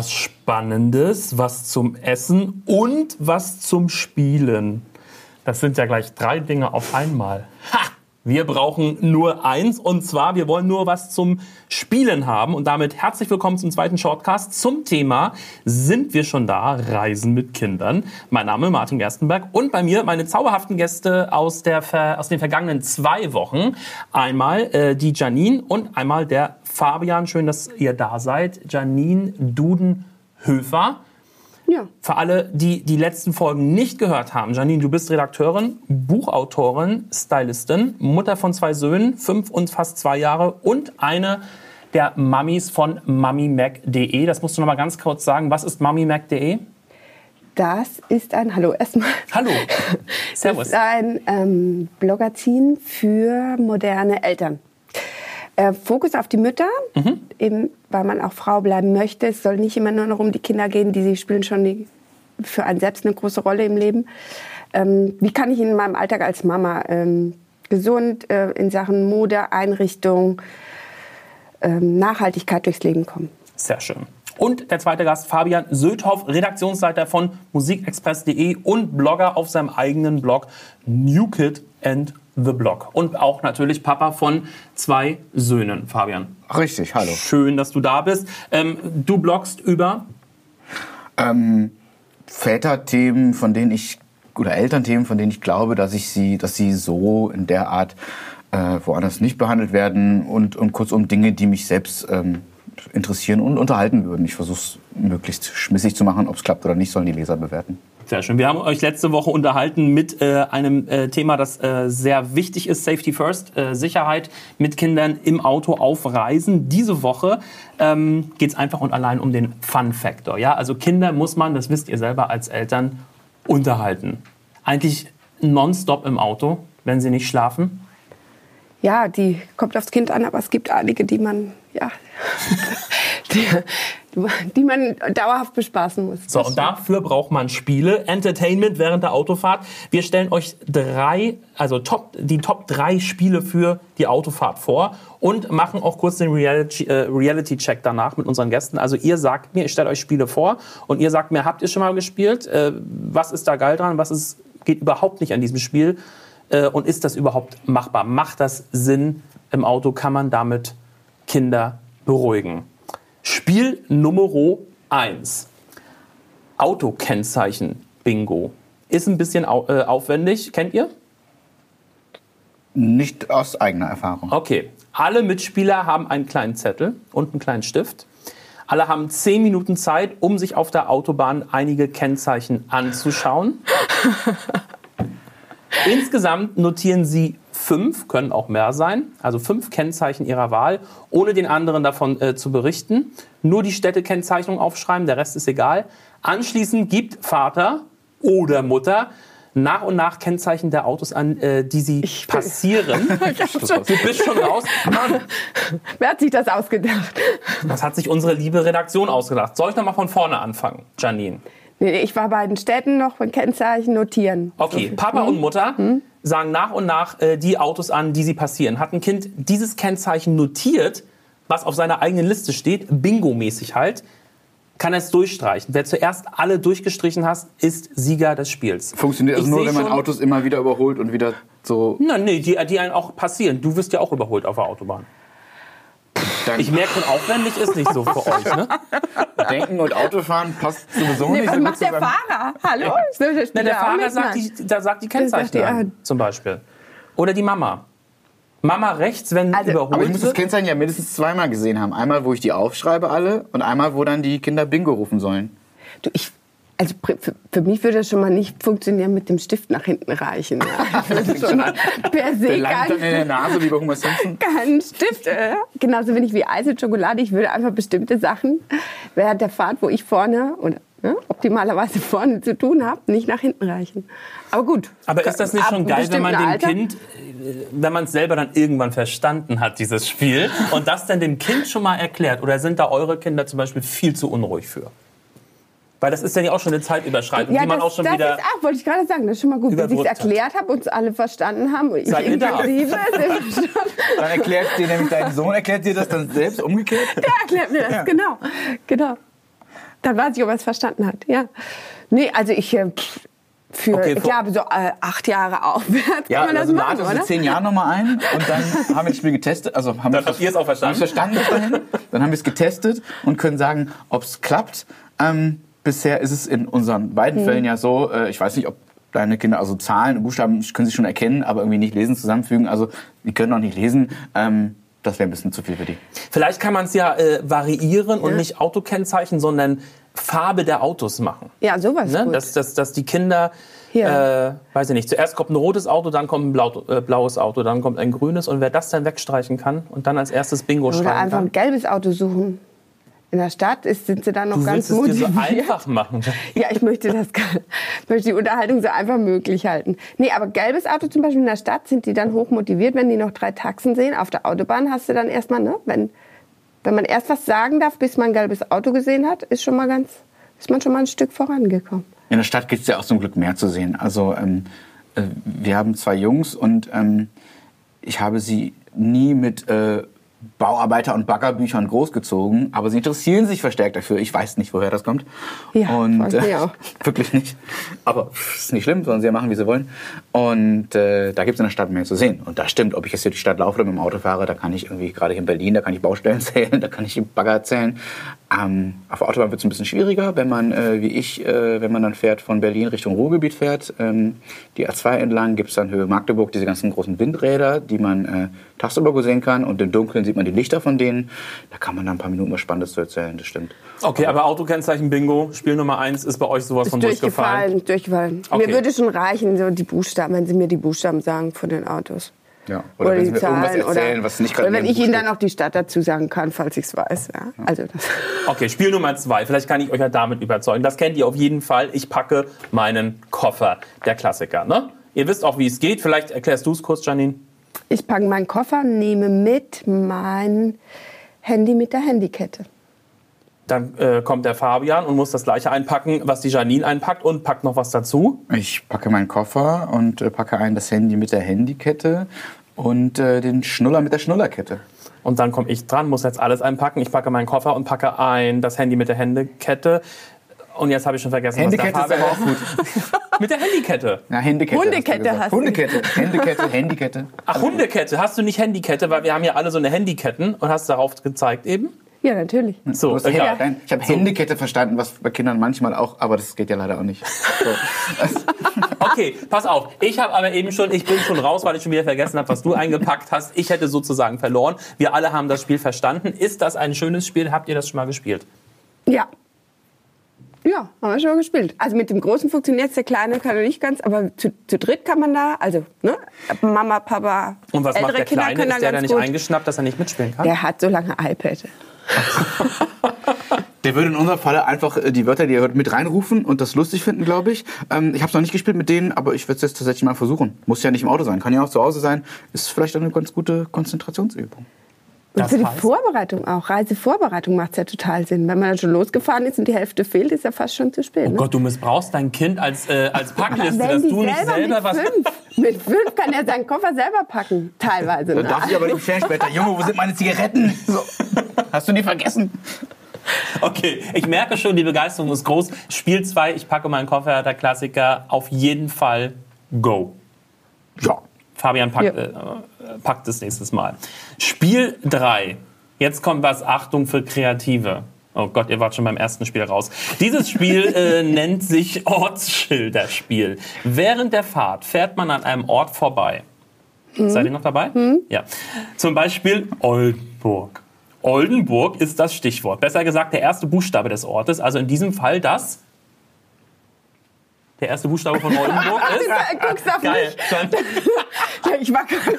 was Spannendes, was zum Essen und was zum Spielen. Das sind ja gleich drei Dinge auf einmal. Ha! Wir brauchen nur eins und zwar, wir wollen nur was zum Spielen haben und damit herzlich willkommen zum zweiten Shortcast zum Thema Sind wir schon da? Reisen mit Kindern. Mein Name ist Martin Gerstenberg und bei mir meine zauberhaften Gäste aus, der, aus den vergangenen zwei Wochen. Einmal äh, die Janine und einmal der Fabian. Schön, dass ihr da seid. Janine Dudenhöfer. Ja. Für alle, die die letzten Folgen nicht gehört haben, Janine, du bist Redakteurin, Buchautorin, Stylistin, Mutter von zwei Söhnen, fünf und fast zwei Jahre und eine der Mummies von mummymac.de. Das musst du noch mal ganz kurz sagen. Was ist mummymac.de? Das ist ein, hallo erstmal. Hallo. Servus. Das ist ein ähm, Blogazin für moderne Eltern. Äh, Fokus auf die Mütter, mhm. eben weil man auch Frau bleiben möchte. Es soll nicht immer nur noch um die Kinder gehen, die sie spielen schon die, für einen selbst eine große Rolle im Leben. Ähm, wie kann ich in meinem Alltag als Mama ähm, gesund äh, in Sachen Mode, Einrichtung, ähm, Nachhaltigkeit durchs Leben kommen? Sehr schön. Und der zweite Gast, Fabian Södhoff, Redaktionsleiter von musikexpress.de und Blogger auf seinem eigenen Blog New Kid and The Blog. Und auch natürlich Papa von zwei Söhnen, Fabian. Richtig, hallo. Schön, dass du da bist. Ähm, du bloggst über? Ähm, Väterthemen, von denen ich, oder Elternthemen, von denen ich glaube, dass ich sie, dass sie so in der Art äh, woanders nicht behandelt werden und, und kurzum Dinge, die mich selbst ähm, interessieren und unterhalten würden. Ich versuche es möglichst schmissig zu machen. Ob es klappt oder nicht, sollen die Leser bewerten. Sehr schön. Wir haben euch letzte Woche unterhalten mit äh, einem äh, Thema, das äh, sehr wichtig ist, Safety First, äh, Sicherheit mit Kindern im Auto auf Reisen. Diese Woche ähm, geht es einfach und allein um den Fun-Faktor. Ja? Also Kinder muss man, das wisst ihr selber als Eltern, unterhalten. Eigentlich nonstop im Auto, wenn sie nicht schlafen. Ja, die kommt aufs Kind an, aber es gibt einige, die man ja, die, die man dauerhaft bespaßen muss. So, und dafür braucht man Spiele, Entertainment während der Autofahrt. Wir stellen euch drei, also top, die Top drei Spiele für die Autofahrt vor und machen auch kurz den Reality-Check äh, Reality danach mit unseren Gästen. Also ihr sagt mir, ich stelle euch Spiele vor und ihr sagt mir, habt ihr schon mal gespielt? Äh, was ist da geil dran? Was ist, geht überhaupt nicht an diesem Spiel? Äh, und ist das überhaupt machbar? Macht das Sinn im Auto? Kann man damit Kinder beruhigen. Spiel Nummer 1. Autokennzeichen Bingo. Ist ein bisschen äh, aufwendig. Kennt ihr? Nicht aus eigener Erfahrung. Okay. Alle Mitspieler haben einen kleinen Zettel und einen kleinen Stift. Alle haben zehn Minuten Zeit, um sich auf der Autobahn einige Kennzeichen anzuschauen. Insgesamt notieren Sie fünf, können auch mehr sein, also fünf Kennzeichen Ihrer Wahl, ohne den anderen davon äh, zu berichten. Nur die Städtekennzeichnung aufschreiben, der Rest ist egal. Anschließend gibt Vater oder Mutter nach und nach Kennzeichen der Autos an, äh, die sie ich passieren. du bist schon raus. Mann. Wer hat sich das ausgedacht? Das hat sich unsere liebe Redaktion ausgedacht. Soll ich noch mal von vorne anfangen, Janine? Nee, ich war bei den Städten noch von Kennzeichen notieren. Okay, Papa und Mutter hm? sagen nach und nach äh, die Autos an, die sie passieren. Hat ein Kind dieses Kennzeichen notiert, was auf seiner eigenen Liste steht, bingo-mäßig halt, kann er es durchstreichen. Wer zuerst alle durchgestrichen hat, ist Sieger des Spiels. Funktioniert also nur, wenn man Autos immer wieder überholt und wieder so... Nein, nee, die, die einen auch passieren. Du wirst ja auch überholt auf der Autobahn. Danke. Ich merke schon, aufwendig ist nicht so für euch. Ne? Denken und Autofahren passt sowieso nee, nicht. Was so macht der Fahrer? Hallo? Ja. Na, der Fahrer sagt die, da sagt die Kennzeichen sagt an, zum Beispiel. Oder die Mama. Mama rechts, wenn also, überholt Aber ich muss das Kennzeichen ja mindestens zweimal gesehen haben. Einmal, wo ich die aufschreibe alle und einmal, wo dann die Kinder Bingo rufen sollen. Du, ich also für, für, mich würde das schon mal nicht funktionieren mit dem Stift nach hinten reichen. Ja. schon per se der dann in der Nase wie bei Homer Simpson. Kein Stift. Äh, genauso wenig wie Eis und Schokolade. Ich würde einfach bestimmte Sachen während der Fahrt, wo ich vorne oder ne, optimalerweise vorne zu tun habe, nicht nach hinten reichen. Aber gut. Aber ist das nicht schon geil, wenn man dem Alter? Kind, wenn man es selber dann irgendwann verstanden hat, dieses Spiel, und das dann dem Kind schon mal erklärt? Oder sind da eure Kinder zum Beispiel viel zu unruhig für? Weil das ist ja auch schon eine Zeitüberschreitung, ja, die man das, auch schon das wieder. Ist auch, wollte ich gerade sagen, das ist schon mal gut, wenn ich es erklärt habe, uns alle verstanden haben. Ich Seid inklusive. dann erklärt dir nämlich dein Sohn, erklärt dir das dann selbst umgekehrt? Der erklärt mir das, ja. genau. genau. Dann weiß ich, ob er es verstanden hat. Ja. Nee, also ich äh, für, Okay, ich glaube, so äh, acht Jahre aufwärts Ja, kann man das also machen, lade es oder? in zehn Jahren nochmal ein und dann haben wir das Spiel getestet. Also haben Dann wir habt ihr es auch verstanden? Haben wir es verstanden bis dahin. Dann haben wir es getestet und können sagen, ob es klappt. Ähm, bisher ist es in unseren beiden Fällen ja so, äh, ich weiß nicht, ob deine Kinder, also Zahlen und Buchstaben können sie schon erkennen, aber irgendwie nicht lesen, zusammenfügen. Also die können auch nicht lesen. Ähm, das wäre ein bisschen zu viel für die. Vielleicht kann man es ja äh, variieren und nicht Autokennzeichen, sondern Farbe der Autos machen. Ja, sowas Ne? gut. Dass, dass, dass die Kinder, Ja. äh, weiß ich nicht, zuerst kommt ein rotes Auto, dann kommt ein blau, äh, blaues Auto, dann kommt ein grünes und wer das dann wegstreichen kann und dann als erstes Bingo oder schreiben einfach kann. ein gelbes Auto suchen. In der Stadt ist, sind sie dann noch Du ganz willst es dir so motiviert. einfach machen. Ja, ich möchte das, ich möchte die Unterhaltung so einfach möglich halten. Nee, aber gelbes Auto zum Beispiel in der Stadt sind die dann hoch motiviert, wenn die noch drei Taxen sehen. Auf der Autobahn hast du dann erstmal, ne, wenn, wenn man erst was sagen darf, bis man ein gelbes Auto gesehen hat, ist schon mal ganz, ist man schon mal ein Stück vorangekommen. In der Stadt gibt es ja auch zum Glück mehr zu sehen. Also ähm, äh, wir haben zwei Jungs und ähm, ich habe sie nie mit äh, Bauarbeiter- und Baggerbüchern großgezogen, aber sie interessieren sich verstärkt dafür. Ich weiß nicht, woher das kommt. Ja, und, ich auch. wirklich nicht. Aber pff, ist nicht schlimm, sollen sie ja machen, wie sie wollen. Und äh, da gibt es in der Stadt mehr zu sehen. Und das stimmt, ob ich jetzt durch die Stadt laufe oder mit dem Auto fahre, da kann ich irgendwie, gerade hier in Berlin, da kann ich Baustellen zählen, da kann ich Bagger zählen. Ähm, auf der Autobahn wird es ein bisschen schwieriger, wenn man, äh, wie ich, äh, wenn man dann fährt, von Berlin Richtung Ruhrgebiet fährt. Ähm, die A2 entlang gibt es dann Höhe Magdeburg diese ganzen großen Windräder, die man äh, tagsüber gut sehen kann. Und im Dunkeln sieht man die Lichter von denen. Da kann man dann ein paar Minuten was Spannendes zu erzählen, das stimmt. Okay, aber Autokennzeichen Bingo, Spiel Nummer eins ist bei euch sowas von durchgefallen. durchgefallen, durchgefallen. Okay. Mir würde schon reichen, so die Buchstaben, wenn sie mir die Buchstaben sagen von den Autos. Ja. Oder, wenn sie mir irgendwas erzählen, was nicht gerade oder wenn ich ihnen dann auch die Stadt dazu sagen kann, falls ich es weiß. Ja. Also das. Okay, Spiel Nummer zwei. Vielleicht kann ich euch ja damit überzeugen. Das kennt ihr auf jeden Fall. Ich packe meinen Koffer. Der Klassiker, ne? Ihr wisst auch, wie es geht. Vielleicht erklärst du es kurz, Janine. Ich packe meinen Koffer, nehme mit mein Handy mit der Handykette. Dann äh, kommt der Fabian und muss das gleiche einpacken, was die Janine einpackt und packt noch was dazu. Ich packe meinen Koffer und äh, packe ein das Handy mit der Handykette und äh, den Schnuller mit der Schnullerkette. Und dann komme ich dran, muss jetzt alles einpacken. Ich packe meinen Koffer und packe ein das Handy mit der Händekette. Und jetzt habe ich schon vergessen, Handykette was ist der aber Fabian auch gut. Mit der Handykette. Na, Hundekette. Hundekette hast hast du. Hundekette, Handykette, Handykette. Ach, Hundekette. Hast du nicht Handykette? Weil wir haben ja alle so eine Handyketten und hast darauf gezeigt eben. Ja, natürlich. So. Handy- Nein, ich habe Handykette verstanden, was bei Kindern manchmal auch, aber das geht ja leider auch nicht. So. Okay, pass auf. Ich habe aber eben schon, ich bin schon raus, weil ich schon wieder vergessen habe, was du eingepackt hast. Ich hätte sozusagen verloren. Wir alle haben das Spiel verstanden. Ist das ein schönes Spiel? Habt ihr das schon mal gespielt? Ja. Ja, haben wir schon mal gespielt. Also mit dem Großen funktioniert der Kleine kann er nicht ganz, aber zu, zu dritt kann man da, also ne, Mama, Papa, Und was ältere macht der Kinder Kleine? können Ist der da da nicht gut. eingeschnappt, dass er nicht mitspielen kann? Der hat so lange iPad. Der würde in unserem Falle einfach äh, die Wörter, die er hört, mit reinrufen und das lustig finden, glaube ich. Ähm, ich habe es noch nicht gespielt mit denen, aber ich würde es jetzt tatsächlich mal versuchen. Muss ja nicht im Auto sein, kann ja auch zu Hause sein. Ist vielleicht eine ganz gute Konzentrationsübung. Und Das für die heißt? Vorbereitung auch, Reisevorbereitung macht es ja total Sinn. Wenn man dann schon losgefahren ist und die Hälfte fehlt, ist ja fast schon zu spät. Oh ne? Gott, du missbrauchst dein Kind als, äh, als Packliste, Wenn dass du nicht selber mit was... fünf, mit fünf kann er seinen Koffer selber packen, teilweise. Da ne? darf ich aber nicht später. Junge, wo sind meine Zigaretten? So. Hast du die vergessen? Okay, ich merke schon, die Begeisterung ist groß. Spiel 2, ich packe meinen Koffer, der Klassiker, auf jeden Fall go. Ja. Fabian packt, Ja. äh, packt es nächstes Mal. Spiel 3. Jetzt kommt was, Achtung für Kreative. Oh Gott, ihr wart schon beim ersten Spiel raus. Dieses Spiel äh, nennt sich Ortsschilderspiel. Während der Fahrt fährt man an einem Ort vorbei. Seid ihr noch dabei? Ja. Zum Beispiel Oldenburg. Oldenburg ist das Stichwort. Besser gesagt, der erste Buchstabe des Ortes. Also in diesem Fall das. Der erste Buchstabe von Oldenburg ist. Du guckst auf Geil. mich. Ich war gerade.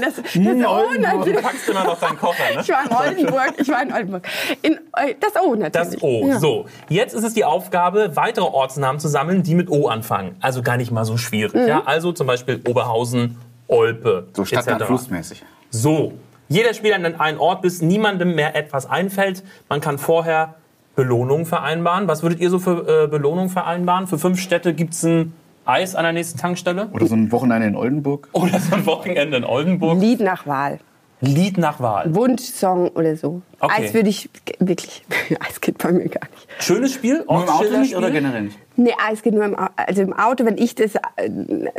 Das, das O Du natürlich. packst immer noch deinen Koffer, ne? Ich war in Oldenburg. Ich war in Oldenburg. In, äh, das O natürlich. Das O. Ja. So, jetzt ist es die Aufgabe, weitere Ortsnamen zu sammeln, die mit O anfangen. Also gar nicht mal so schwierig. Mhm. Ja? Also zum Beispiel Oberhausen, Olpe. So etc. Stadtland-Flussmäßig. So, jeder Spieler nennt einen Ort, bis niemandem mehr etwas einfällt. Man kann vorher Belohnungen vereinbaren. Was würdet ihr so für äh, Belohnungen vereinbaren? Für fünf Städte gibt es ein Eis an der nächsten Tankstelle? Oder so ein Wochenende in Oldenburg. Oder so ein Wochenende in Oldenburg? Lied nach Wahl. Lied nach Wahl. Wunschsong oder so. Okay. Eis würde ich wirklich. Eis geht bei mir gar nicht. Schönes Spiel? Nur im Auto nicht oder generell nicht? Nee, Eis geht nur im, also im Auto, wenn ich das äh, ne,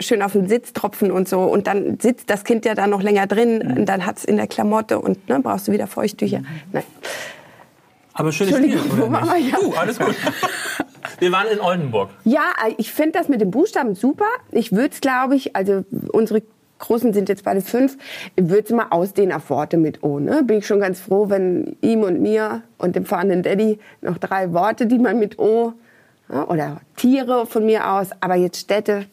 schön auf den Sitz tropfen und so und dann sitzt das Kind ja da noch länger drin Mhm. und dann hat es in der Klamotte und ne, brauchst du wieder Feuchttücher. Nein. Aber schönes Spiel, oder wo waren nicht? wir? Du, alles gut. Wir waren in Oldenburg. Ja, ich finde das mit den Buchstaben super. Ich würde es, glaube ich, also unsere Großen sind jetzt beide fünf, ich würde es mal ausdehnen auf Worte mit O. Ne? Bin ich schon ganz froh, wenn ihm und mir und dem fahrenden Daddy noch drei Worte, die man mit O, ja, oder Tiere von mir aus, aber jetzt Städte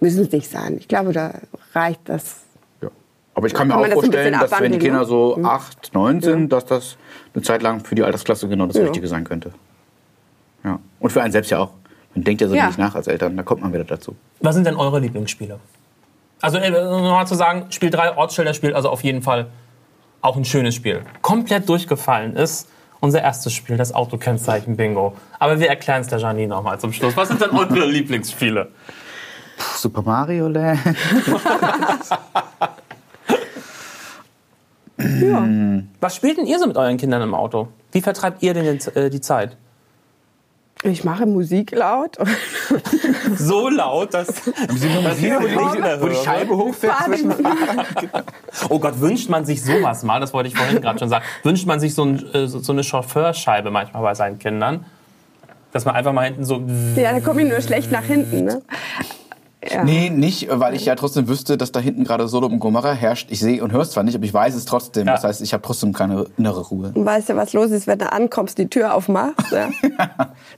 müssen es nicht sein. Ich glaube, da reicht das. Ja. Aber ich kann mir Kann auch vorstellen, dass wenn die Kinder ne? so acht, neun sind, dass das eine Zeit lang für die Altersklasse genau das Ja. Richtige sein könnte. Ja. Und für einen selbst ja auch. Man denkt ja so Ja. nicht nach als Eltern, da kommt man wieder dazu. Was sind denn eure Lieblingsspiele? Also, äh, nochmal zu sagen, Spiel 3, Ortsschilderspiel, also auf jeden Fall auch ein schönes Spiel. Komplett durchgefallen ist unser erstes Spiel, das Autokennzeichen Bingo. Aber wir erklären es der Janine nochmal zum Schluss. Was sind denn eure Lieblingsspiele? Super Mario Land. Was spielt denn ihr so mit euren Kindern im Auto? Wie vertreibt ihr denn jetzt, äh, die Zeit? Ich mache Musik laut. So laut, dass. wo, die, wo die Scheibe hochfährt zwischen Oh Gott, wünscht man sich sowas mal, das wollte ich vorhin gerade schon sagen, wünscht man sich so, ein, äh, so eine Chauffeurscheibe manchmal bei seinen Kindern? Dass man einfach mal hinten so. ja, da komme ich nur schlecht nach hinten. Ne? Ja. Nee, nicht, weil ich ja trotzdem wüsste, dass da hinten gerade Sodom und Gomorra herrscht. Ich sehe und höre es zwar nicht, aber ich weiß es trotzdem. Ja. Das heißt, ich habe trotzdem keine innere Ruhe. Und weißt du, was los ist, wenn du ankommst, die Tür aufmachst? Ja?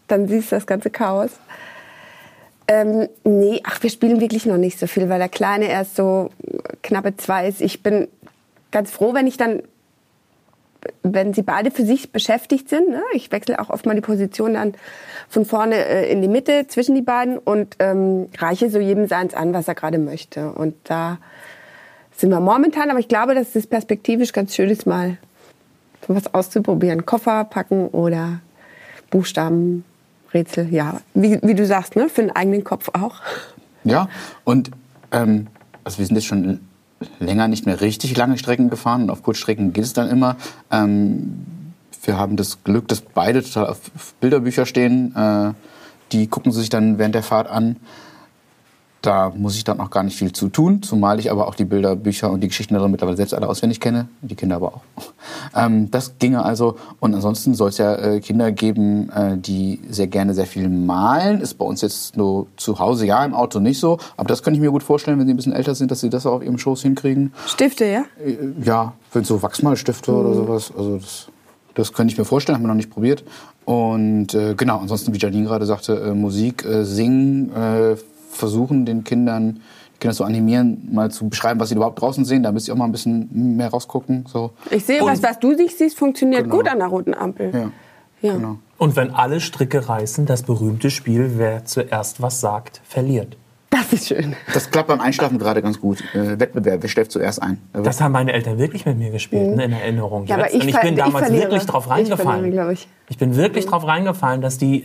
Dann siehst du das ganze Chaos. Ähm, nee, ach, wir spielen wirklich noch nicht so viel, weil der Kleine erst so knappe zwei ist. Ich bin ganz froh, wenn ich dann, wenn sie beide für sich beschäftigt sind. Ne? Ich wechsle auch oft mal die Position dann von vorne äh, in die Mitte zwischen die beiden und ähm, reiche so jedem seins an, was er gerade möchte. Und da sind wir momentan, aber ich glaube, dass es perspektivisch ganz schön ist, mal was auszuprobieren. Koffer packen oder Buchstaben, Rätsel, ja. Wie, wie du sagst, ne? für den eigenen Kopf auch. Ja, und ähm, also wir sind jetzt schon länger nicht mehr richtig lange Strecken gefahren und auf Kurzstrecken geht es dann immer. Ähm, wir haben das Glück, dass beide total auf Bilderbücher stehen. Äh, die gucken sie sich dann während der Fahrt an. Da muss ich dann auch gar nicht viel zu tun, zumal ich aber auch die Bilderbücher und die Geschichten darin mittlerweile selbst alle auswendig kenne, die Kinder aber auch. Ähm, das ginge also. Und ansonsten soll es ja äh, Kinder geben, äh, die sehr gerne sehr viel malen. Ist bei uns jetzt nur zu Hause, ja, im Auto nicht so. Aber das könnte ich mir gut vorstellen, wenn sie ein bisschen älter sind, dass sie das auch auf ihrem Schoß hinkriegen. Stifte, ja? Äh, Ja, für so Wachsmalstifte oder sowas. Also das, das könnte ich mir vorstellen, haben wir noch nicht probiert. Und äh, genau, ansonsten, wie Janine gerade sagte, äh, Musik, äh, singen, äh, versuchen den Kindern, die Kinder zu animieren, mal zu beschreiben, was sie überhaupt draußen sehen, damit sie auch mal ein bisschen mehr rausgucken. So. Ich sehe, Und- was, was du nicht siehst, funktioniert Genau. gut an der roten Ampel. Ja, Ja. genau. Und wenn alle Stricke reißen, das berühmte Spiel, wer zuerst was sagt, verliert. Das ist schön. Das klappt beim Einschlafen gerade ganz gut. Äh, Wettbewerb, wer schläft zuerst ein? Das haben meine Eltern wirklich mit mir gespielt, ne, in Erinnerung. Mhm. Ja, aber ich Und ich bin ich damals verliere. wirklich drauf Ich verliere, reingefallen. ich. Ich bin wirklich drauf reingefallen, dass die äh,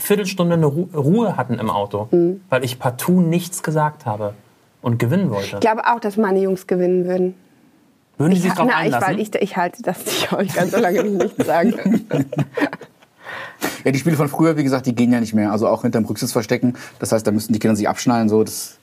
Viertelstunde eine Ru Ruhe hatten im Auto, Mhm. weil ich partout nichts gesagt habe und gewinnen wollte. Ich glaube auch, dass meine Jungs gewinnen würden. Würden die sich drauf Na, ich, einlassen? weil ich, ich halte das nicht aus. Ich kann so lange nichts sagen. Ja, die Spiele von früher, wie gesagt, die gehen ja nicht mehr. Also auch hinterm Rücksitz verstecken. Das heißt, da müssten die Kinder sich abschnallen. So, das,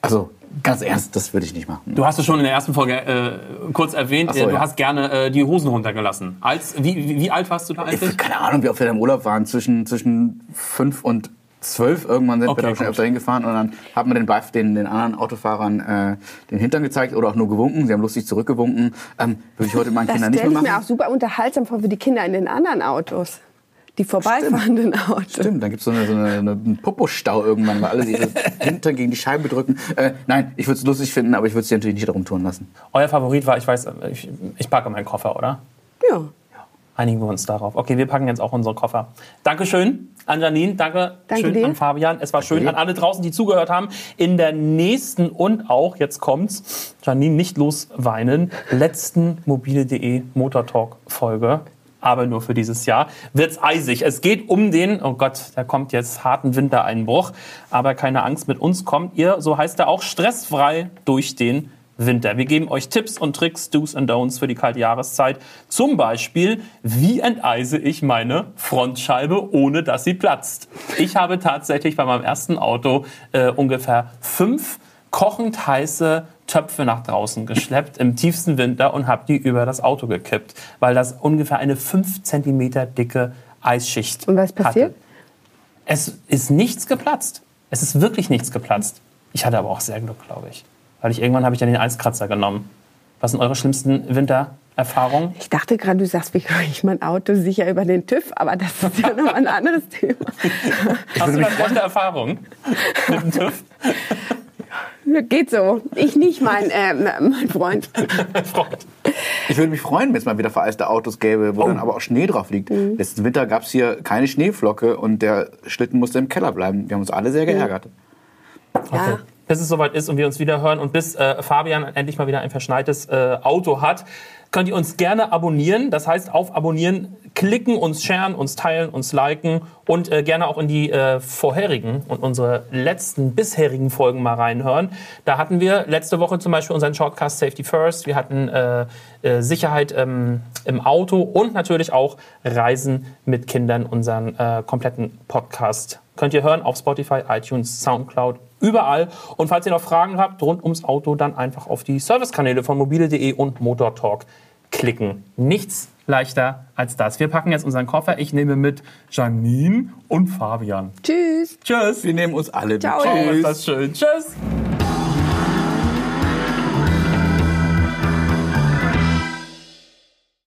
also ganz ernst, das würde ich nicht machen. Du hast es schon in der ersten Folge äh, kurz erwähnt, so, äh, du ja. hast gerne äh, die Hosen runtergelassen. Als, wie, wie, wie alt warst du da eigentlich? Keine Ahnung, wie oft wir da im Urlaub waren. Zwischen, zwischen fünf und zwölf irgendwann sind Okay, wir da schon öfter hingefahren. Und dann hat man den, den, den anderen Autofahrern äh, den Hintern gezeigt oder auch nur gewunken. Sie haben lustig zurückgewunken. Ähm, würde ich heute meinen Das Kindern nicht stelle mehr ich machen. mir auch super unterhaltsam vor für die Kinder in den anderen Autos. Die vorbeifahrenden Autos. Stimmt, dann gibt es so, eine, so eine, eine, einen Popostau irgendwann, weil alle ihre Hintern gegen die Scheibe drücken. Äh, nein, ich würde es lustig finden, aber ich würde es natürlich nicht darum tun lassen. Euer Favorit war, ich weiß, äh, ich, ich packe meinen Koffer, oder? Ja. Einigen wir uns darauf. Okay, wir packen jetzt auch unsere Koffer. Dankeschön an Janine, danke, Danke schön dir. an Fabian. Es war schön dir. an alle draußen, die zugehört haben. In der nächsten und auch, jetzt kommt's, Janine, nicht losweinen, letzten mobile.de Motortalk-Folge, aber nur für dieses Jahr, wird's eisig. Es geht um den, oh Gott, da kommt jetzt harten Wintereinbruch, aber keine Angst, mit uns kommt ihr, so heißt er auch, stressfrei durch den Winter. Wir geben euch Tipps und Tricks, Do's und Don'ts für die kalte Jahreszeit. Zum Beispiel, wie enteise ich meine Frontscheibe, ohne dass sie platzt. Ich habe tatsächlich bei meinem ersten Auto äh, ungefähr fünf kochend heiße Töpfe nach draußen geschleppt im tiefsten Winter und habe die über das Auto gekippt, weil das ungefähr eine 5 cm dicke Eisschicht Und was passiert? Hatte. Es ist nichts geplatzt. Es ist wirklich nichts geplatzt. Ich hatte aber auch sehr Glück, glaube ich. Weil ich irgendwann habe ich dann den Eiskratzer genommen. Was sind eure schlimmsten Wintererfahrungen? Ich dachte gerade, du sagst, wie kriege ich mein Auto sicher über den TÜV, aber das ist ja noch ein anderes Thema. Hast du da schlechte Erfahrungen mit dem TÜV? Geht so. Ich nicht, mein, äh, mein Freund. Freund. Ich würde mich freuen, wenn es mal wieder vereiste Autos gäbe, wo dann aber auch Schnee drauf liegt. Letzten Winter gab es hier keine Schneeflocke und der Schlitten musste im Keller bleiben. Wir haben uns alle sehr geärgert. Okay. Bis es soweit ist und wir uns wieder hören und bis äh, Fabian endlich mal wieder ein verschneites äh, Auto hat, könnt ihr uns gerne abonnieren. Das heißt, auf Abonnieren klicken, uns sharen, uns teilen, uns liken und äh, gerne auch in die äh, vorherigen und unsere letzten bisherigen Folgen mal reinhören. Da hatten wir letzte Woche zum Beispiel unseren Shortcast Safety First. Wir hatten äh, äh, Sicherheit ähm, im Auto und natürlich auch Reisen mit Kindern, unseren äh, kompletten Podcast. Könnt ihr hören auf Spotify, iTunes, Soundcloud, überall. Und falls ihr noch Fragen habt rund ums Auto, dann einfach auf die Servicekanäle von mobile.de und Motor Talk klicken. Nichts leichter als das. Wir packen jetzt unseren Koffer. Ich nehme mit Janine und Fabian. Tschüss. Tschüss. Wir nehmen uns alle mit. Ciao. Oh, ist das schön. Tschüss.